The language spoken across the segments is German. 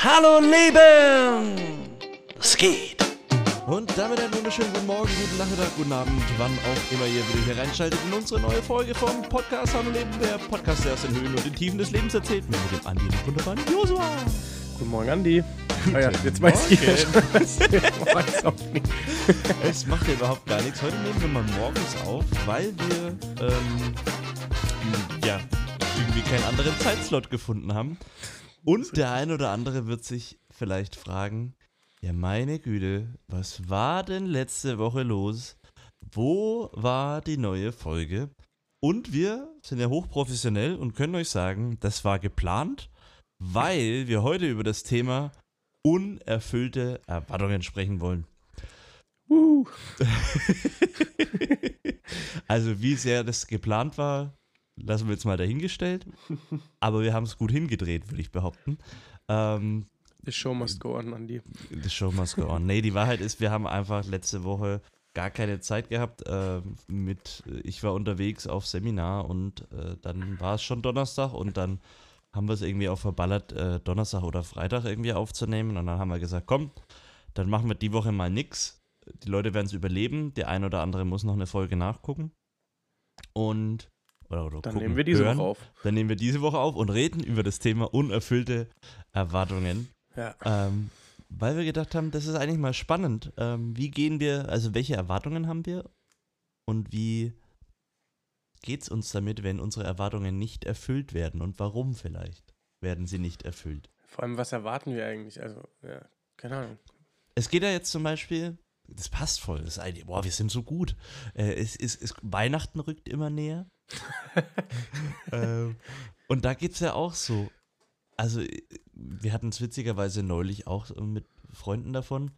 Hallo Leben! Es geht! Und damit einen wunderschönen guten Morgen, guten Nachmittag, guten Abend, wann auch immer ihr wieder hier reinschaltet in unsere neue Folge vom Podcast Hallo Leben, der Podcast, der aus den Höhen und den Tiefen des Lebens erzählt, mit dem Andi und dem wunderbaren Josua. Guten Morgen, Andi. Ah ja, jetzt weiß ich ja schon, was wir morgens aufnehmen. Es macht ja überhaupt gar nichts. Heute nehmen wir mal morgens auf, weil wir, ähm, ja, irgendwie keinen anderen Zeitslot gefunden haben. Und der ein oder andere wird sich vielleicht fragen, ja meine Güte, was war denn letzte Woche los? Wo war die neue Folge? Und wir sind ja hochprofessionell und können euch sagen, das war geplant, weil wir heute über das Thema unerfüllte Erwartungen sprechen wollen. Uh, Also wie sehr das geplant war, lassen wir jetzt mal dahingestellt. Aber wir haben es gut hingedreht, würde ich behaupten. Ähm, the show must go on, Andi. the show must go on. Nee, die Wahrheit ist, wir haben einfach letzte Woche gar keine Zeit gehabt. Äh, mit, ich war unterwegs auf Seminar und äh, dann war es schon Donnerstag und dann haben wir es irgendwie auch verballert, äh, Donnerstag oder Freitag irgendwie aufzunehmen. Und dann haben wir gesagt, komm, dann machen wir die Woche mal nix. Die Leute werden es überleben. Der ein oder andere muss noch eine Folge nachgucken. Und oder, oder Dann gucken, nehmen wir diese hören. Woche auf. Dann nehmen wir diese Woche auf und reden über das Thema unerfüllte Erwartungen. Ja. Ähm, weil wir gedacht haben, das ist eigentlich mal spannend. Ähm, wie gehen wir, also welche Erwartungen haben wir und wie geht es uns damit, wenn unsere Erwartungen nicht erfüllt werden und warum vielleicht werden sie nicht erfüllt? Vor allem, was erwarten wir eigentlich? Also, ja, keine Ahnung. Es geht ja jetzt zum Beispiel, das passt voll, das ist eigentlich, boah, wir sind so gut. Äh, es, es, es, Weihnachten rückt immer näher. ähm, und da geht es ja auch so. Also, wir hatten es witzigerweise neulich auch mit Freunden davon.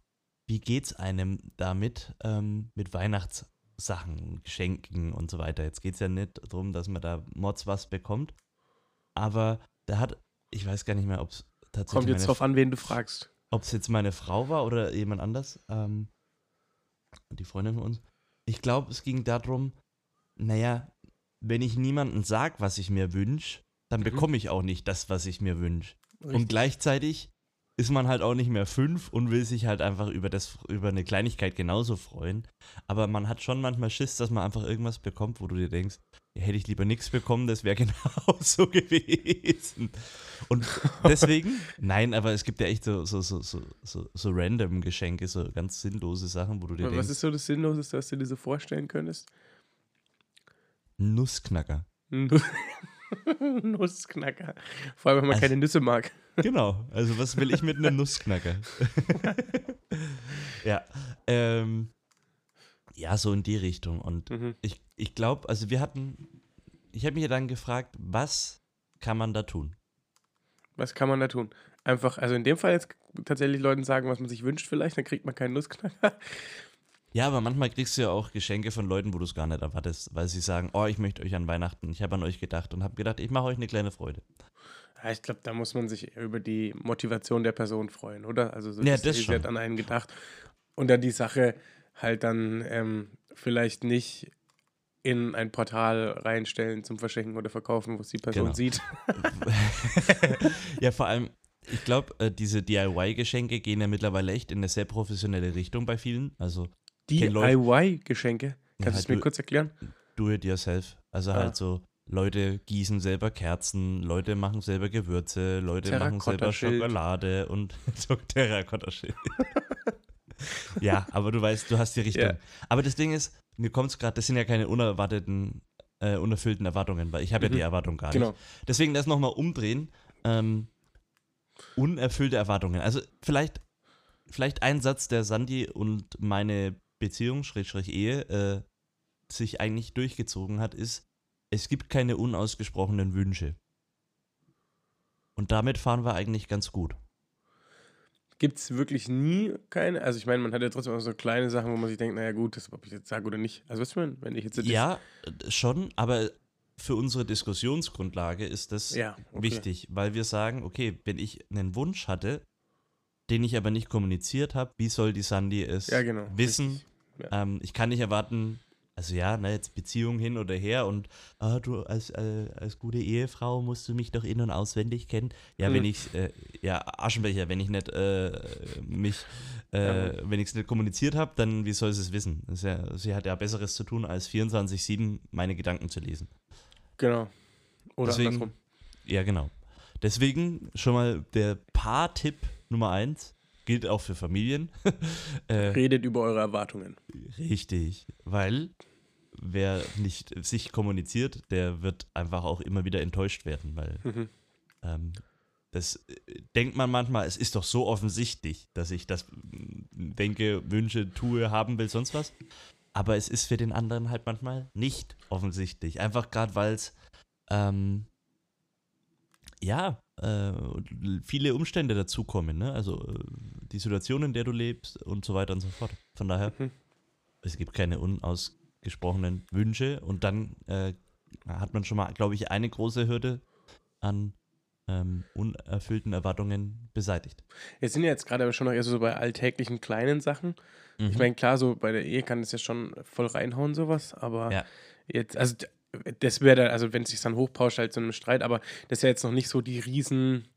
Wie geht's einem damit ähm, mit Weihnachtssachen, Geschenken und so weiter? Jetzt geht es ja nicht darum, dass man da Mods was bekommt. Aber da hat, ich weiß gar nicht mehr, ob es tatsächlich. Kommt jetzt drauf an, wen du fragst. ob es jetzt meine Frau war oder jemand anders, ähm, die Freundin von uns. Ich glaube, es ging darum, naja, wenn ich niemandem sage, was ich mir wünsche, dann Mhm. bekomme ich auch nicht das, was ich mir wünsche. Und gleichzeitig ist man halt auch nicht mehr fünf und will sich halt einfach über, das, über eine Kleinigkeit genauso freuen. Aber man hat schon manchmal Schiss, dass man einfach irgendwas bekommt, wo du dir denkst, hätte ich lieber nichts bekommen, das wäre genauso gewesen. Und deswegen, nein, aber es gibt ja echt so, so, so, so, so, so random Geschenke, so ganz sinnlose Sachen, wo du dir Aber denkst, was ist so das Sinnloseste, was du dir so vorstellen könntest? Nussknacker. Nu- Nussknacker. Vor allem, wenn man Also- keine Nüsse mag. Genau, also was will ich mit einem Nussknacker? ja, ähm, ja, so in die Richtung. Und Mhm. ich, ich glaube, also wir hatten, ich habe mich ja dann gefragt, was kann man da tun? Was kann man da tun? Einfach, also in dem Fall jetzt tatsächlich Leuten sagen, was man sich wünscht vielleicht, dann kriegt man keinen Nussknacker. Ja, aber manchmal kriegst du ja auch Geschenke von Leuten, wo du es gar nicht erwartest, weil sie sagen, oh, ich möchte euch an Weihnachten, ich habe an euch gedacht und habe gedacht, ich mache euch eine kleine Freude. Ja, ich glaube, da muss man sich über die Motivation der Person freuen, oder? Also so, Ja, das schon. hat an einen gedacht. Und dann die Sache halt dann ähm, vielleicht nicht in ein Portal reinstellen zum Verschenken oder Verkaufen, wo es die Person Genau. sieht. ja, vor allem, ich glaube, äh, diese DIY-Geschenke gehen ja mittlerweile echt in eine sehr professionelle Richtung bei vielen. Also DIY-Geschenke. Kannst du halt es mir du- kurz erklären? do it yourself. Also Ah. halt so, Leute gießen selber Kerzen, Leute machen selber Gewürze, Leute machen selber. Schokolade und so Terrakotta-Schild. ja, aber du weißt, du hast die Richtung. Ja. Aber das Ding ist, mir kommt es gerade, das sind ja keine unerwarteten, äh, unerfüllten Erwartungen, weil ich habe Mhm. ja die Erwartung gar Genau. nicht. Deswegen das nochmal umdrehen. Ähm, unerfüllte Erwartungen. Also vielleicht, vielleicht ein Satz, der Sandy und meine Beziehung, Schrägstrich Ehe, äh, sich eigentlich durchgezogen hat, ist, es gibt keine unausgesprochenen Wünsche. Und damit fahren wir eigentlich ganz gut. Gibt es wirklich nie keine? Also ich meine, man hat ja trotzdem auch so kleine Sachen, wo man sich denkt, naja gut, das ob ich jetzt sage oder nicht. Also weißt du, mein, wenn ich jetzt Ja, schon, aber für unsere Diskussionsgrundlage ist das Ja, okay. wichtig, weil wir sagen, okay, wenn ich einen Wunsch hatte, den ich aber nicht kommuniziert habe, wie soll die Sandy es Ja, genau. wissen? Ja. Ähm, ich kann nicht erwarten, also ja, ne, jetzt Beziehung hin oder her und ah, du als, äh, als gute Ehefrau musst du mich doch in- und auswendig kennen. Ja, Hm. wenn ich, äh, ja, Aschenbecher, wenn ich nicht äh, mich, äh, wenn ich es nicht kommuniziert habe, dann wie soll sie es wissen? Ja, sie hat ja Besseres zu tun, als 24-7 meine Gedanken zu lesen. Genau. Oder Deswegen- andersrum. Ja, genau. Deswegen schon mal der Paar-Tipp Nummer eins gilt auch für Familien. äh, Redet über eure Erwartungen. Richtig, weil wer nicht sich kommuniziert, der wird einfach auch immer wieder enttäuscht werden, weil Mhm. ähm, das äh, denkt man manchmal, es ist doch so offensichtlich, dass ich das mm, denke, wünsche, tue, haben will, sonst was. Aber es ist für den anderen halt manchmal nicht offensichtlich. Einfach gerade, weil es ähm, ja äh, viele Umstände dazukommen, ne? Also äh, die Situation, in der du lebst und so weiter und so fort. Von daher, Mhm. es gibt keine unausgesprochenen Wünsche und dann äh, hat man schon mal, glaube ich, eine große Hürde an ähm, unerfüllten Erwartungen beseitigt. Wir sind ja jetzt gerade aber schon noch eher so bei alltäglichen kleinen Sachen. Mhm. Ich meine, klar, so bei der Ehe kann es ja schon voll reinhauen, sowas, aber Ja. jetzt, also das wäre dann, also wenn es sich dann hochpauscht, halt so einem Streit, aber das ist ja jetzt noch nicht so die riesen,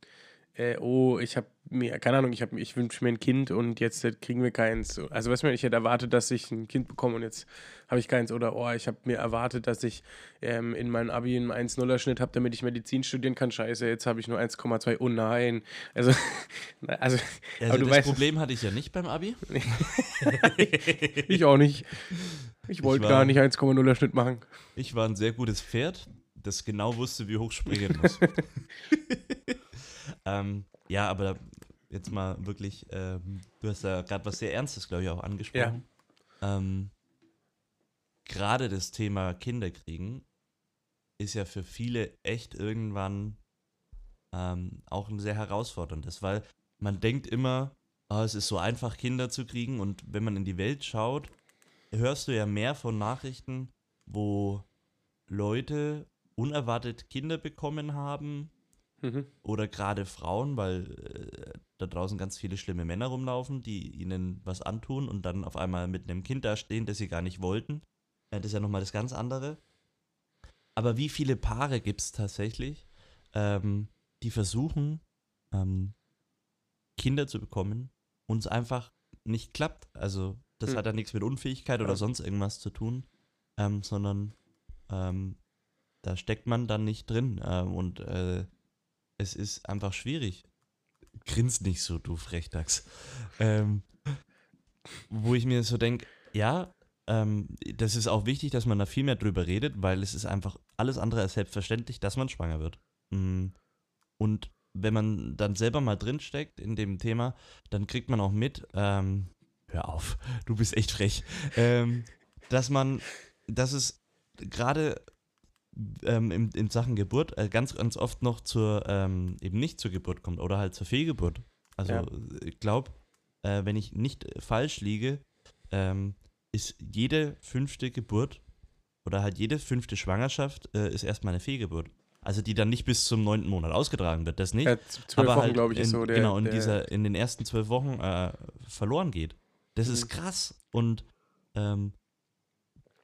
äh, oh, ich habe mir, keine Ahnung, ich, hab- ich wünsche mir ein Kind und jetzt äh, kriegen wir keins. Also weißt du, ich hätte erwartet, dass ich ein Kind bekomme und jetzt habe ich keins. Oder, oh, ich habe mir erwartet, dass ich ähm, in meinem Abi einen 1-0er-Schnitt habe, damit ich Medizin studieren kann. Scheiße, jetzt habe ich nur 1,2. Oh nein. Also, also, Also aber du das weißt, Problem hatte ich ja nicht beim Abi. ich auch nicht. Ich wollte gar nicht 1,0er Schnitt machen. Ich war ein sehr gutes Pferd, das genau wusste, wie hoch springen muss. ähm, ja, aber jetzt mal wirklich, ähm, du hast ja gerade was sehr Ernstes, glaube ich, auch angesprochen. Ähm, gerade das Thema Kinderkriegen ist ja für viele echt irgendwann ähm, auch ein sehr herausforderndes, weil man denkt immer, ah, es ist so einfach, Kinder zu kriegen und wenn man in die Welt schaut, hörst du ja mehr von Nachrichten, wo Leute unerwartet Kinder bekommen haben Mhm. oder gerade Frauen, weil äh, da draußen ganz viele schlimme Männer rumlaufen, die ihnen was antun und dann auf einmal mit einem Kind dastehen, das sie gar nicht wollten. Äh, das ist ja nochmal das ganz andere. Aber wie viele Paare gibt es tatsächlich, ähm, die versuchen, ähm, Kinder zu bekommen und es einfach nicht klappt? Also, das Hm. hat ja nichts mit Unfähigkeit oder sonst irgendwas zu tun, ähm, sondern ähm, da steckt man dann nicht drin ähm, und äh, es ist einfach schwierig. Grins nicht so, du Frechdachs. Ähm, wo ich mir so denke, ja, ähm, das ist auch wichtig, dass man da viel mehr drüber redet, weil es ist einfach alles andere als selbstverständlich, dass man schwanger wird. Mm. Und wenn man dann selber mal drinsteckt in dem Thema, dann kriegt man auch mit, ähm, hör auf, du bist echt frech, ähm, dass man, dass es gerade ähm, in, in Sachen Geburt äh, ganz, ganz oft noch zur, ähm, eben nicht zur Geburt kommt oder halt zur Fehlgeburt. Also Ja. ich glaube, äh, wenn ich nicht falsch liege, ähm, ist jede fünfte Geburt oder halt jede fünfte Schwangerschaft äh, ist erstmal eine Fehlgeburt. Also die dann nicht bis zum neunten Monat ausgetragen wird, das nicht. Ja, aber Wochen, halt glaube ich, ist in, so der. genau in der, dieser in den ersten zwölf Wochen äh, verloren geht. Das ist Mhm. krass und ähm,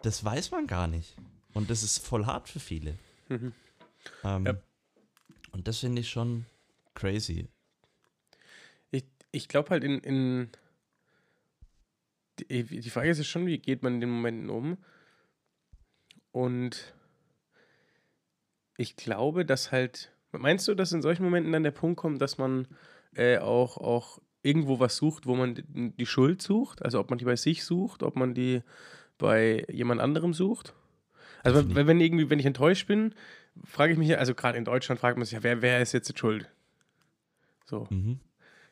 das weiß man gar nicht und das ist voll hart für viele. Mhm. Ähm, Ja. Und das finde ich schon crazy. Ich, ich glaube halt in, in die, Frage ist ja schon, wie geht man in den Momenten um? Und ich glaube, dass halt, meinst du, dass in solchen Momenten dann der Punkt kommt, dass man äh, auch, auch irgendwo was sucht, wo man die Schuld sucht? Also ob man die bei sich sucht, ob man die bei jemand anderem sucht? Also wenn, wenn irgendwie, wenn ich enttäuscht bin, frage ich mich ja, also gerade in Deutschland fragt man sich ja, wer, wer ist jetzt schuld? So. Mhm.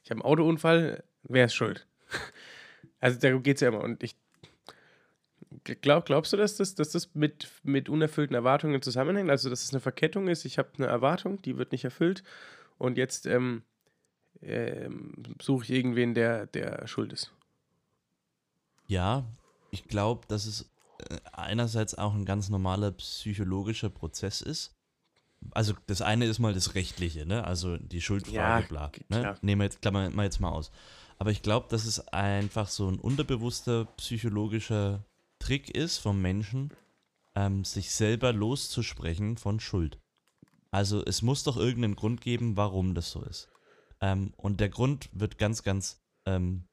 Ich habe einen Autounfall, wer ist schuld? Also darum geht es ja immer. Und ich glaub, glaubst du, dass das, dass das mit, mit unerfüllten Erwartungen zusammenhängt? Also, dass es eine Verkettung ist, ich habe eine Erwartung, die wird nicht erfüllt und jetzt ähm, ähm, suche ich irgendwen, der, der schuld ist. Ja, ich glaube, dass es einerseits auch ein ganz normaler psychologischer Prozess ist. Also das eine ist mal das Rechtliche, ne? Also die Schuldfrage, Ja, bla. Ne? klar. Nehmen wir jetzt, klammern wir jetzt mal aus. Aber ich glaube, das ist einfach so ein unterbewusster psychologischer Trick ist vom Menschen, ähm, sich selber loszusprechen von Schuld. Also es muss doch irgendeinen Grund geben, warum das so ist. Ähm, und der Grund wird ganz, ganz ähm,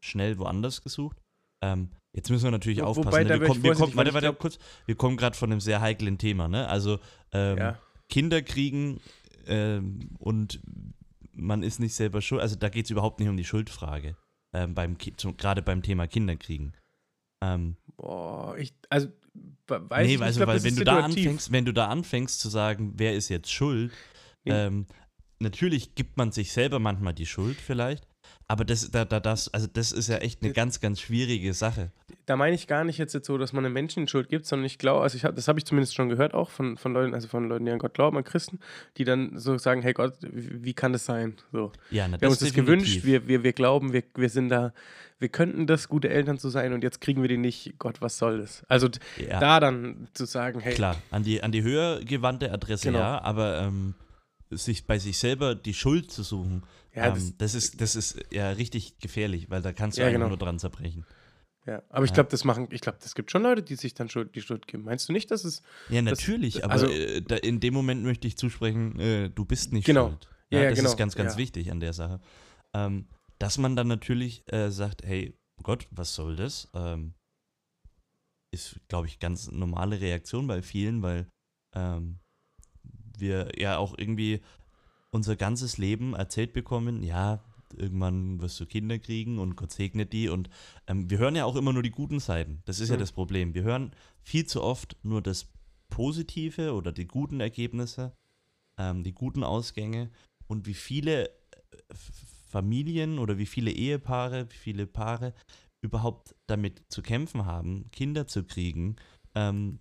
schnell woanders gesucht. Ähm, jetzt müssen wir natürlich Wo- aufpassen. wobei, ne? wir, kommen, wir, kommen, warte, warte, kurz. Wir kommen gerade von einem sehr heiklen Thema. Ne? Also ähm, Ja. Kinder kriegen ähm, und man ist nicht selber schuld. Also da geht es überhaupt nicht um die Schuldfrage. Ähm, beim Gerade beim Thema Kinderkriegen. Ähm, Boah, ich, also, we- weiß nee, ich nicht, also, glaub, weil wenn du da anfängst, wenn du da anfängst zu sagen, wer ist jetzt schuld, Nee. ähm, natürlich gibt man sich selber manchmal die Schuld vielleicht, aber das, da, da, das, also das ist ja echt eine ganz, ganz schwierige Sache. da meine ich gar nicht jetzt, jetzt so, dass man einem Menschen Schuld gibt, sondern ich glaube, also ich hab, das habe ich zumindest schon gehört auch von, von Leuten, also von Leuten, die an Gott glauben, an Christen, die dann so sagen, hey Gott, wie, kann das sein? So. Ja, na, Wir haben uns das definitiv. gewünscht, wir, wir, wir glauben, wir, wir sind da, wir könnten das, gute Eltern zu sein und jetzt kriegen wir die nicht. Gott, was soll das? Also Ja. da dann zu sagen, hey, Klar, an die, an die höher gewandte Adresse Genau. ja, aber ähm, sich bei sich selber die Schuld zu suchen, Ja, ähm, das- das, ist, das ist ja richtig gefährlich, weil da kannst du Ja, einfach genau. nur dran zerbrechen. ja. aber ich glaube, das machen, ich glaube, das gibt schon Leute, die sich dann Schuld, die Schuld geben. Meinst du nicht, dass es, Ja, natürlich, aber also- äh, da, in dem Moment möchte ich zusprechen, äh, du bist nicht Genau. schuld. Ja, ja, das genau. ist ganz, ganz Ja. wichtig an der Sache. Ähm, dass man dann natürlich äh, sagt, hey Gott, was soll das? Ähm, ist, glaube ich, ganz normale Reaktion bei vielen, weil ähm, wir ja auch irgendwie unser ganzes Leben erzählt bekommen, ja, irgendwann wirst du Kinder kriegen und Gott segnet die und ähm, wir hören ja auch immer nur die guten Seiten. Das ist ja Mhm. das Problem. Wir hören viel zu oft nur das Positive oder die guten Ergebnisse, ähm, die guten Ausgänge und wie viele äh, Familien oder wie viele Ehepaare, wie viele Paare überhaupt damit zu kämpfen haben, Kinder zu kriegen, ähm,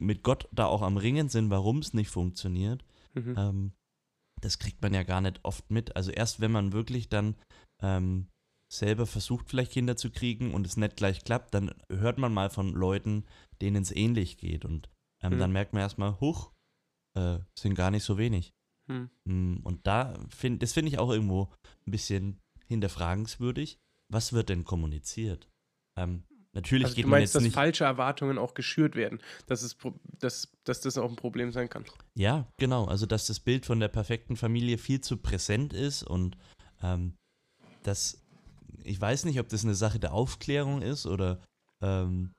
mit Gott da auch am Ringen sind, warum es nicht funktioniert. mhm. Ähm, das kriegt man ja gar nicht oft mit. Also erst wenn man wirklich dann ähm, selber versucht, vielleicht Kinder zu kriegen und es nicht gleich klappt, dann hört man mal von Leuten, denen es ähnlich geht. Und ähm, Mhm. dann merkt man erstmal, huch, äh, sind gar nicht so wenig. Hm. Mm, Und da finde das finde ich auch irgendwo ein bisschen hinterfragenswürdig. Was wird denn kommuniziert? Ähm, natürlich Also geht du man meinst, jetzt dass nicht. falsche Erwartungen auch geschürt werden, dass, es, dass, dass das auch ein Problem sein kann. Ja, genau. Also, dass das Bild von der perfekten Familie viel zu präsent ist und ähm, das, ich weiß nicht, ob das eine Sache der Aufklärung ist oder ähm,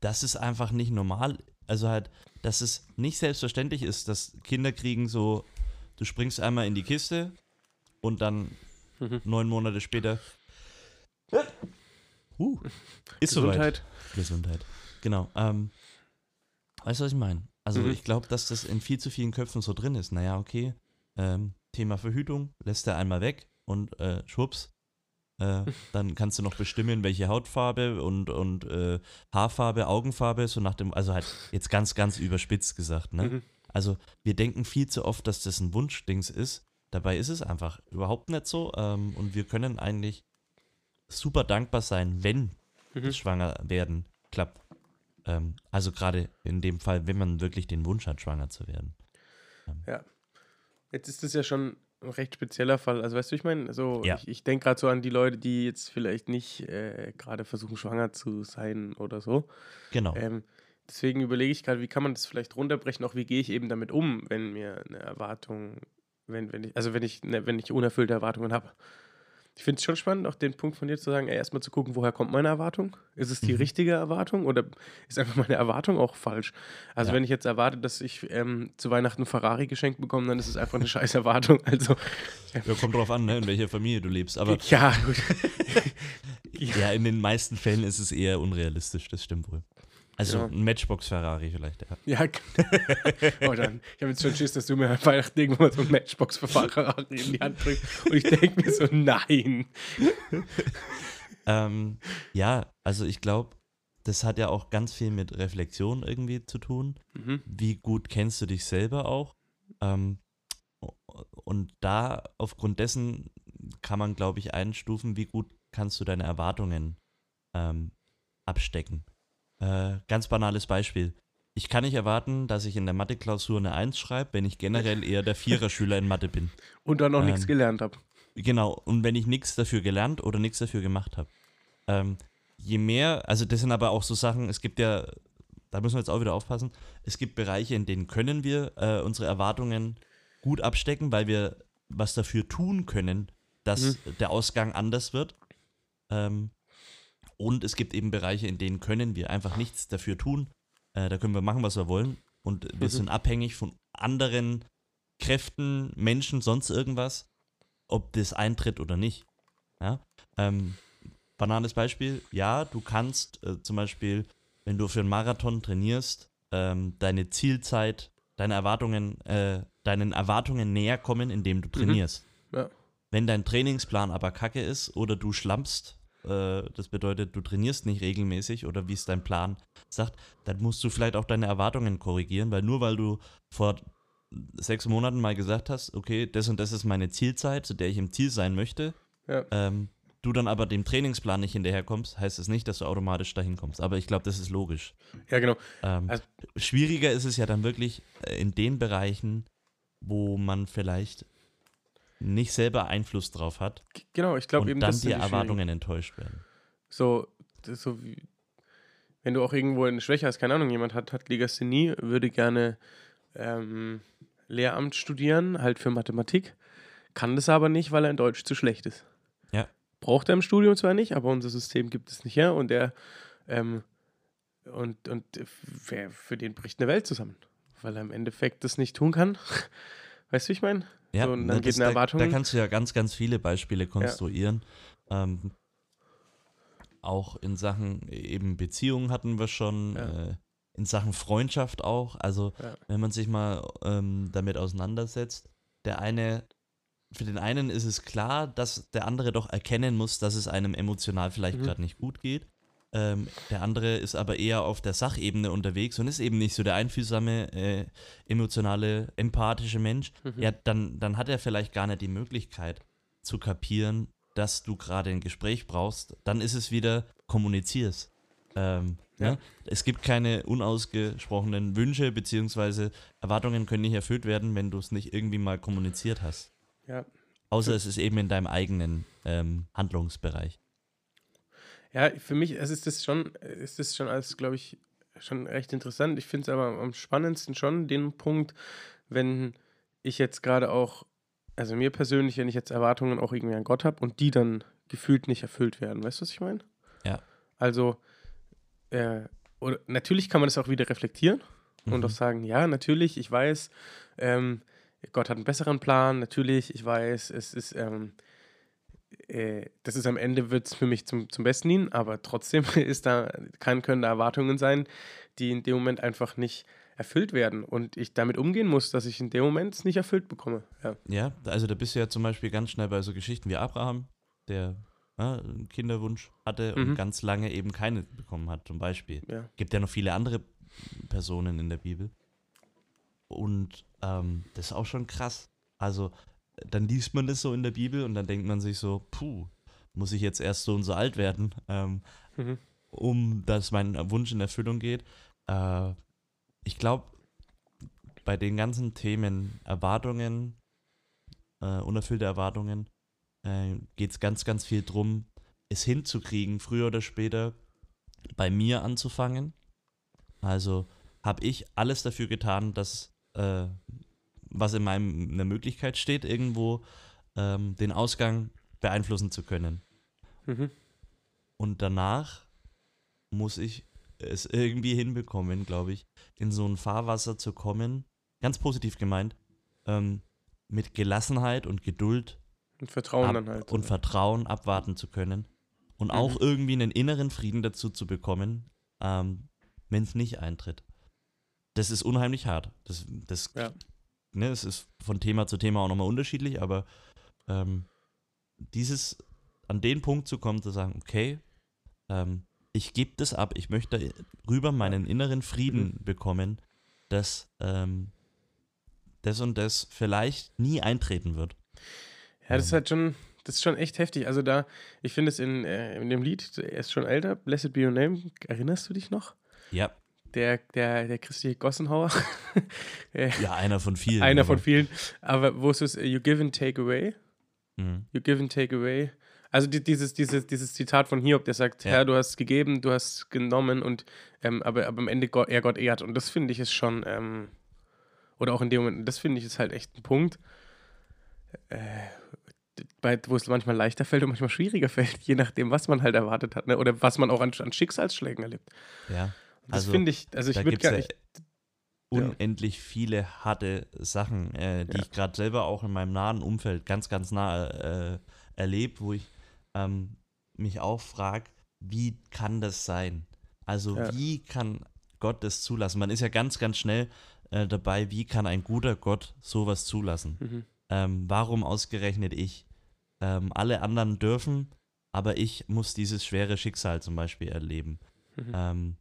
dass es einfach nicht normal, also halt, dass es nicht selbstverständlich ist, dass Kinder kriegen so, du springst einmal in die Kiste und dann Mhm. neun Monate später. Uh, ist soweit. Gesundheit. Gesundheit. Genau. Ähm, weißt du, was ich meine? Also Mhm. ich glaube, dass das in viel zu vielen Köpfen so drin ist. Naja, okay. Ähm, Thema Verhütung lässt er einmal weg und äh, schwupps. Äh, dann kannst du noch bestimmen, welche Hautfarbe und, und äh, Haarfarbe, Augenfarbe, so nach dem, also halt jetzt ganz, ganz überspitzt gesagt, ne? Mhm. Also wir denken viel zu oft, dass das ein Wunschdings ist. Dabei ist es einfach überhaupt nicht so. Ähm, und wir können eigentlich super dankbar sein, wenn Mhm. das schwanger werden klappt. Ähm, also gerade in dem Fall, wenn man wirklich den Wunsch hat, schwanger zu werden. Jetzt ist das ja schon ein recht spezieller Fall. Also weißt du, ich meine, so, Ja. ich, ich denke gerade so an die Leute, die jetzt vielleicht nicht äh, gerade versuchen, schwanger zu sein oder so. Genau. Ähm, deswegen überlege ich gerade, wie kann man das vielleicht runterbrechen, auch wie gehe ich eben damit um, wenn mir eine Erwartung, wenn, wenn ich, also wenn ich, ne, wenn ich unerfüllte Erwartungen habe. Ich finde es schon spannend, auch den Punkt von dir zu sagen, ey, erstmal zu gucken, woher kommt meine Erwartung? Ist es die Mhm. richtige Erwartung oder ist einfach meine Erwartung auch falsch? Also Ja. wenn ich jetzt erwarte, dass ich ähm, zu Weihnachten Ferrari geschenkt bekomme, dann ist es einfach eine scheiß Erwartung. Also, Ja, kommt drauf an, ne, in welcher Familie du lebst. Aber ja, gut. ja, in den meisten Fällen ist es eher unrealistisch, das stimmt wohl. Also Ja. ein Matchbox-Ferrari vielleicht, ja. Ja, oh, dann. Ich habe jetzt schon Schiss, dass du mir Weihnachten irgendwann so ein Matchbox-Verfahrer in die Hand drückst. Und ich denke mir so, nein. Ähm, ja, also ich glaube, das hat ja auch ganz viel mit Reflexion irgendwie zu tun. Mhm. Wie gut kennst du dich selber auch? Ähm, und da aufgrund dessen kann man, glaube ich, einstufen, wie gut kannst du deine Erwartungen ähm, abstecken. Äh, ganz banales Beispiel. Ich kann nicht erwarten, dass ich in der Mathe-Klausur eine 1 schreibe, wenn ich generell eher der Vierer-Schüler in Mathe bin. Und dann noch Ähm, nichts gelernt habe. Genau, und wenn ich nichts dafür gelernt oder nichts dafür gemacht habe. Ähm, je mehr, also das sind aber auch so Sachen, es gibt ja, da müssen wir jetzt auch wieder aufpassen, es gibt Bereiche, in denen können wir äh, unsere Erwartungen gut abstecken, weil wir was dafür tun können, dass der Ausgang anders wird. Ähm, und es gibt eben Bereiche, in denen können wir einfach nichts dafür tun. Äh, da können wir machen, was wir wollen. Und wir Mhm. sind abhängig von anderen Kräften, Menschen, sonst irgendwas, ob das eintritt oder nicht. Ja? Ähm, banales Beispiel, ja, du kannst äh, zum Beispiel, wenn du für einen Marathon trainierst, ähm, deine Zielzeit, deine Erwartungen, äh, deinen Erwartungen näher kommen, indem du trainierst. Ja. Wenn dein Trainingsplan aber kacke ist oder du schlampst, äh, das bedeutet, du trainierst nicht regelmäßig oder wie es dein Plan sagt, dann musst du vielleicht auch deine Erwartungen korrigieren, weil nur weil du vor sechs Monaten mal gesagt hast, okay, das und das ist meine Zielzeit, zu der ich im Ziel sein möchte, Ja. ähm, du dann aber dem Trainingsplan nicht hinterherkommst, heißt es nicht, dass du automatisch dahin kommst. Aber ich glaube, das ist logisch. Ja, genau. Ähm, Also- schwieriger ist es ja dann wirklich äh, in den Bereichen, wo man vielleicht nicht selber Einfluss drauf hat Genau, ich glaube eben, dann das sind die Erwartungen enttäuscht werden. So, so wie, wenn du auch irgendwo eine Schwäche hast, keine Ahnung, jemand hat, hat Legasthenie, würde gerne ähm, Lehramt studieren, halt für Mathematik, kann das aber nicht, weil er in Deutsch zu schlecht ist. Ja. Braucht er im Studium zwar nicht, aber unser System gibt es nicht her und er ähm, und, und wer, für den bricht eine Welt zusammen, weil er im Endeffekt das nicht tun kann. Weißt du, wie ich meine? Ja, So, und na, dann geht eine da, Erwartung- da kannst du ja ganz, ganz viele Beispiele konstruieren. Ähm, auch in Sachen eben Beziehungen hatten wir schon, Ja. äh, in Sachen Freundschaft auch. Also Ja. wenn man sich mal ähm, damit auseinandersetzt, der eine, für den einen ist es klar, dass der andere doch erkennen muss, dass es einem emotional vielleicht Mhm. gerade nicht gut geht. Ähm, der andere ist aber eher auf der Sachebene unterwegs und ist eben nicht so der einfühlsame, äh, emotionale, empathische Mensch. Mhm. Ja, dann, dann hat er vielleicht gar nicht die Möglichkeit zu kapieren, dass du gerade ein Gespräch brauchst. Dann ist es wieder, kommunizierst. Ähm, Ja. ne? Es gibt keine unausgesprochenen Wünsche beziehungsweise Erwartungen können nicht erfüllt werden, wenn du es nicht irgendwie mal kommuniziert hast. Ja. Außer es ist eben in deinem eigenen ähm, Handlungsbereich. Ja, für mich es ist das schon, ist das schon alles, glaube ich, schon recht interessant. Ich finde es aber am spannendsten schon den Punkt, wenn ich jetzt gerade auch, also mir persönlich, wenn ich jetzt Erwartungen auch irgendwie an Gott habe und die dann gefühlt nicht erfüllt werden. Weißt du, was ich meine? Ja. Also, äh, oder, natürlich kann man das auch wieder reflektieren und Mhm. auch sagen, ja, natürlich, ich weiß, ähm, Gott hat einen besseren Plan, natürlich, ich weiß, es ist, ähm, äh, das ist am Ende wird es für mich zum, zum Besten dienen, aber trotzdem ist da, kann, können da Erwartungen sein, die in dem Moment einfach nicht erfüllt werden und ich damit umgehen muss, dass ich in dem Moment es nicht erfüllt bekomme. Ja. Ja, also da bist du ja zum Beispiel ganz schnell bei so Geschichten wie Abraham, der ja, einen Kinderwunsch hatte und Mhm. ganz lange eben keine bekommen hat, zum Beispiel. Ja. Gibt ja noch viele andere Personen in der Bibel. Und ähm, das ist auch schon krass. Also, dann liest man das so in der Bibel und dann denkt man sich so, puh, muss ich jetzt erst so und so alt werden, ähm, Mhm. um dass mein Wunsch in Erfüllung geht. Äh, ich glaube, bei den ganzen Themen Erwartungen, äh, unerfüllte Erwartungen, äh, geht es ganz, ganz viel drum, es hinzukriegen, früher oder später bei mir anzufangen. Also habe ich alles dafür getan, dass äh, was in meinem in der Möglichkeit steht, irgendwo ähm, den Ausgang beeinflussen zu können. Mhm. Und danach muss ich es irgendwie hinbekommen, glaube ich, in so ein Fahrwasser zu kommen, ganz positiv gemeint, ähm, mit Gelassenheit und Geduld Und Vertrauen ab dann halt. und Vertrauen abwarten zu können und auch Mhm. irgendwie einen inneren Frieden dazu zu bekommen, ähm, wenn es nicht eintritt. Das ist unheimlich hart. Das, das, Ja. Ne, es ist von Thema zu Thema auch nochmal unterschiedlich, aber ähm, dieses an den Punkt zu kommen, zu sagen, okay, ähm, ich gebe das ab, ich möchte rüber meinen inneren Frieden Mhm. bekommen, dass ähm, das und das vielleicht nie eintreten wird. Ja, das ist Ähm. halt schon, das ist schon echt heftig. Also da, ich finde es in, äh, in dem Lied, er ist schon älter, Blessed Be Your Name, erinnerst du dich noch? Ja, Der, der, der christliche Gossenhauer. Ja einer von vielen. Einer von vielen. Aber wo ist es? You give and take away. Mhm. You give and take away. Also die, dieses, dieses, dieses Zitat von Hiob, der sagt, Ja. Herr, du hast gegeben, du hast genommen und ähm, aber, aber am Ende Gott, er Gott ehrt. Und das finde ich ist schon, ähm, oder auch in dem Moment, das finde ich ist halt echt ein Punkt, äh, bei, wo es manchmal leichter fällt und manchmal schwieriger fällt, je nachdem, was man halt erwartet hat, ne? Oder was man auch an, an Schicksalsschlägen erlebt. Ja. Das Also, finde ich, also ich würde gar ja nicht. unendlich viele harte Sachen, äh, die ich gerade selber auch in meinem nahen Umfeld ganz, ganz nah äh, erlebe, wo ich ähm, mich auch frage, wie kann das sein? Also Ja. wie kann Gott das zulassen? Man ist ja ganz, ganz schnell äh, dabei, wie kann ein guter Gott sowas zulassen? Mhm. Ähm, warum ausgerechnet ich? Ähm, alle anderen dürfen, aber ich muss dieses schwere Schicksal zum Beispiel erleben. Mhm. Ähm,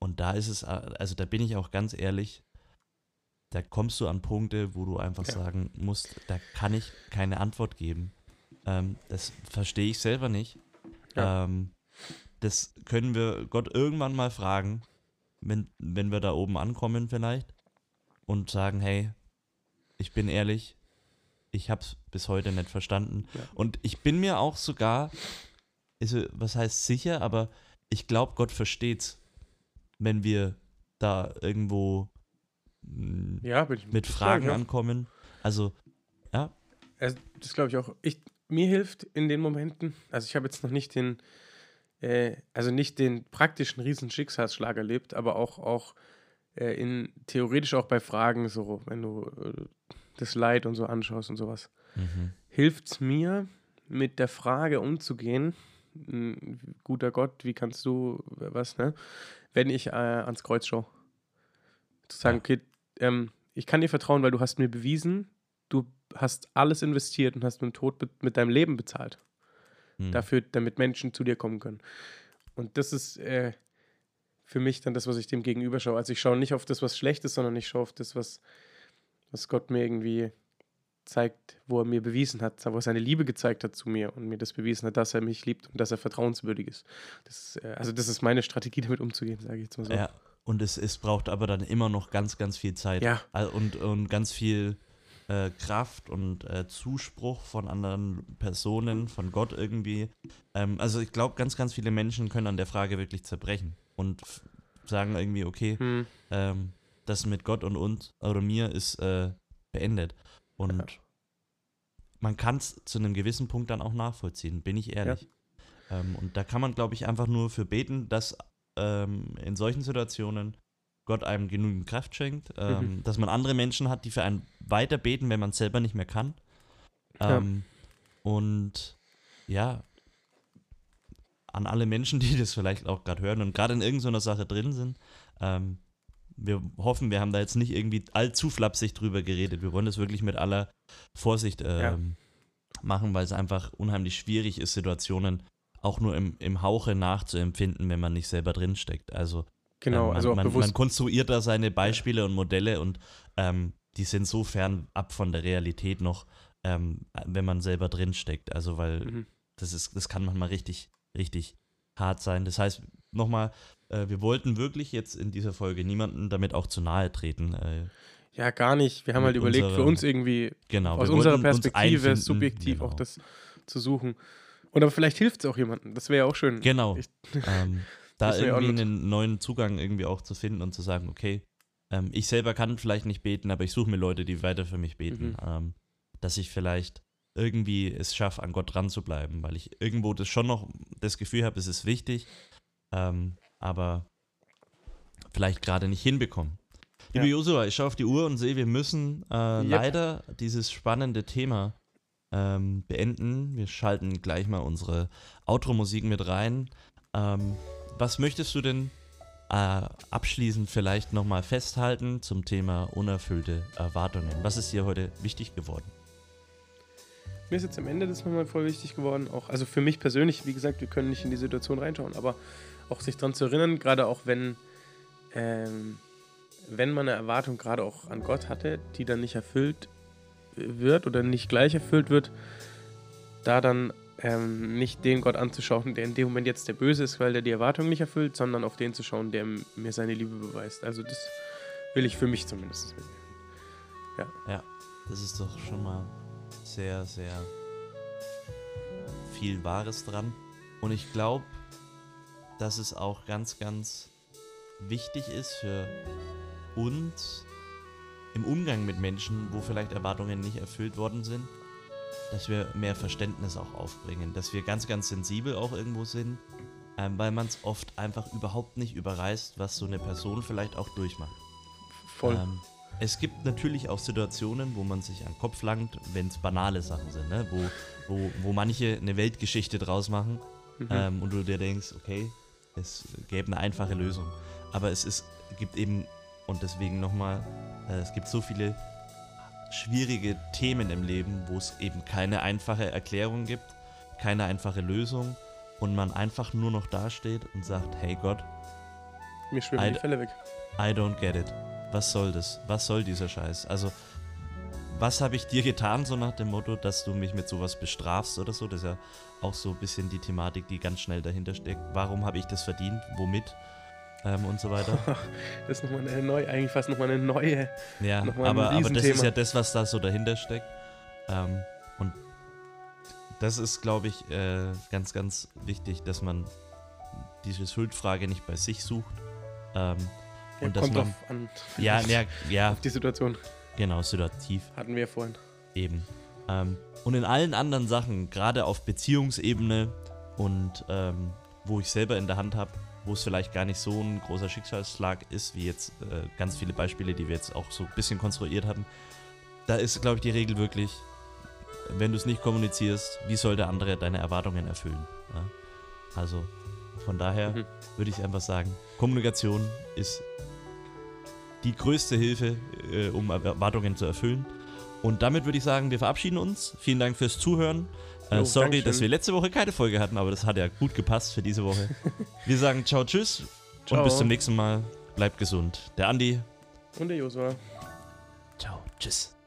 und da ist es, also da bin ich auch ganz ehrlich, da kommst du an Punkte, wo du einfach Ja. sagen musst, da kann ich keine Antwort geben. Ähm, das verstehe ich selber nicht. Ja. Ähm, das können wir Gott irgendwann mal fragen, wenn, wenn wir da oben ankommen vielleicht und sagen, hey, ich bin ehrlich, ich habe es bis heute nicht verstanden. Ja. Und ich bin mir auch sogar, also, was heißt sicher, aber ich glaube, Gott versteht's, wenn wir da irgendwo mh, Ja, bin ich mit Fragen auch. ankommen. Also, ja, Also, das glaube ich auch. Ich, mir hilft in den Momenten, also ich habe jetzt noch nicht den, äh, also nicht den praktischen riesen Schicksalsschlag erlebt, aber auch, auch äh, in, theoretisch auch bei Fragen, so, wenn du äh, das Leid und so anschaust und sowas, mhm. hilft es mir, mit der Frage umzugehen, m, guter Gott, wie kannst du was, ne? Wenn ich äh, ans Kreuz schaue. Zu sagen, Ja. okay, ähm, ich kann dir vertrauen, weil du hast mir bewiesen, du hast alles investiert und hast mit dem Tod mit deinem Leben bezahlt. Mhm. Dafür, damit Menschen zu dir kommen können. Und das ist äh, für mich dann das, was ich dem gegenüber schaue. Also ich schaue nicht auf das, was schlecht ist, sondern ich schaue auf das, was, was Gott mir irgendwie zeigt, wo er mir bewiesen hat, wo er seine Liebe gezeigt hat zu mir und mir das bewiesen hat, dass er mich liebt und dass er vertrauenswürdig ist. Das äh, also das ist meine Strategie, damit umzugehen, sage ich jetzt mal so. Ja, und es, es braucht aber dann immer noch ganz, ganz viel Zeit. Ja. Und, und ganz viel äh, Kraft und äh, Zuspruch von anderen Personen, von Gott irgendwie. Ähm, also ich glaube, ganz, ganz viele Menschen können an der Frage wirklich zerbrechen und sagen irgendwie, okay, Hm, ähm, das mit Gott und uns oder mir ist äh, beendet. Und Ja. man kann es zu einem gewissen Punkt dann auch nachvollziehen, bin ich ehrlich. Ähm, und da kann man, glaube ich, einfach nur für beten, dass ähm, in solchen Situationen Gott einem genügend Kraft schenkt, ähm, Mhm. dass man andere Menschen hat, die für einen weiter beten, wenn man es selber nicht mehr kann. Ja. Ähm, Und ja, an alle Menschen, die das vielleicht auch gerade hören und gerade in irgendeiner Sache drin sind, ähm, wir hoffen, wir haben da jetzt nicht irgendwie allzu flapsig drüber geredet. Wir wollen das wirklich mit aller Vorsicht ähm, Ja. machen, weil es einfach unheimlich schwierig ist, Situationen auch nur im, im Hauche nachzuempfinden, wenn man nicht selber drinsteckt. Also genau, ähm, man, also man, man konstruiert da seine Beispiele und Modelle und ähm, die sind so fern ab von der Realität noch, ähm, wenn man selber drinsteckt. Also weil Mhm. das ist, das kann manchmal richtig, richtig hart sein. Das heißt, nochmal, äh, wir wollten wirklich jetzt in dieser Folge niemanden damit auch zu nahe treten. Äh, Ja, gar nicht. Wir haben halt überlegt, für unserer- uns irgendwie genau. aus unserer Perspektive subjektiv genau. auch das zu suchen. Und aber vielleicht hilft es auch jemandem. Das wäre ja auch schön. Genau. Ich- ähm, da irgendwie einen neuen Zugang irgendwie auch zu finden und zu sagen, okay, ähm, ich selber kann vielleicht nicht beten, aber ich suche mir Leute, die weiter für mich beten. Mhm. Ähm, dass ich vielleicht irgendwie es schaffe, an Gott dran zu bleiben, weil ich irgendwo das schon noch das Gefühl habe, es ist wichtig, ähm, aber vielleicht gerade nicht hinbekommen. Liebe Ja. Josua, ich schaue auf die Uhr und sehe, wir müssen äh, Yep. leider dieses spannende Thema ähm, beenden. Wir schalten gleich mal unsere Outro-Musik mit rein. Ähm, was möchtest du denn äh, abschließend vielleicht nochmal festhalten zum Thema unerfüllte Erwartungen? Was ist dir heute wichtig geworden? Mir ist jetzt am Ende das nochmal voll wichtig geworden. Auch, also für mich persönlich, wie gesagt, wir können nicht in die Situation reinschauen, aber auch sich daran zu erinnern, gerade auch wenn, ähm, wenn man eine Erwartung gerade auch an Gott hatte, die dann nicht erfüllt wird oder nicht gleich erfüllt wird, da dann ähm, nicht den Gott anzuschauen, der in dem Moment jetzt der Böse ist, weil der die Erwartung nicht erfüllt, sondern auf den zu schauen, der mir seine Liebe beweist. Also das will ich für mich zumindest mitnehmen. Ja, das ist doch schon mal sehr, sehr viel Wahres dran. Und ich glaube, dass es auch ganz, ganz wichtig ist für uns im Umgang mit Menschen, wo vielleicht Erwartungen nicht erfüllt worden sind, dass wir mehr Verständnis auch aufbringen, dass wir ganz, ganz sensibel auch irgendwo sind, ähm, weil man es oft einfach überhaupt nicht überreißt, was so eine Person vielleicht auch durchmacht. Voll. Ähm, es gibt natürlich auch Situationen, wo man sich an den Kopf langt, wenn es banale Sachen sind, ne? wo, wo, wo manche eine Weltgeschichte draus machen Mhm. ähm, und du dir denkst, okay, es gäbe eine einfache Lösung. Aber es ist, gibt eben, und deswegen nochmal, äh, es gibt so viele schwierige Themen im Leben, wo es eben keine einfache Erklärung gibt, keine einfache Lösung und man einfach nur noch dasteht und sagt, hey Gott, Mir schwimmen Ein- die Fälle weg. I don't get it. Was soll das? Was soll dieser Scheiß? Also, was habe ich dir getan, so nach dem Motto, dass du mich mit sowas bestrafst oder so? Das ist ja auch so ein bisschen die Thematik, die ganz schnell dahinter steckt. Warum habe ich das verdient? Womit? Ähm, und so weiter. Das ist nochmal eine neue, eigentlich fast nochmal eine neue. Ja, aber, aber das ist ja das, was da so dahinter steckt. Ähm, und das ist, glaube ich, äh, ganz, ganz wichtig, dass man diese Schuldfrage nicht bei sich sucht. Ähm, Ja, und dass kommt man. drauf an. Ja, ja, ja, Auf die Situation genau, situativ. hatten wir vorhin. Eben. Ähm, und in allen anderen Sachen, gerade auf Beziehungsebene und ähm, wo ich selber in der Hand habe, wo es vielleicht gar nicht so ein großer Schicksalsschlag ist, wie jetzt äh, ganz viele Beispiele, die wir jetzt auch so ein bisschen konstruiert hatten, da ist, glaube ich, die Regel wirklich, wenn du es nicht kommunizierst, wie soll der andere deine Erwartungen erfüllen? Ja? Also von daher Mhm. würde ich einfach sagen, Kommunikation ist die größte Hilfe, äh, um Erwartungen zu erfüllen. Und damit würde ich sagen, wir verabschieden uns. Vielen Dank fürs Zuhören. Äh, Jo, sorry, Dankeschön. dass wir letzte Woche keine Folge hatten, aber das hat ja gut gepasst für diese Woche. wir sagen ciao, tschüss Ciao. und bis zum nächsten Mal. Bleibt gesund. Der Andi. Und der Josua. Ciao, tschüss.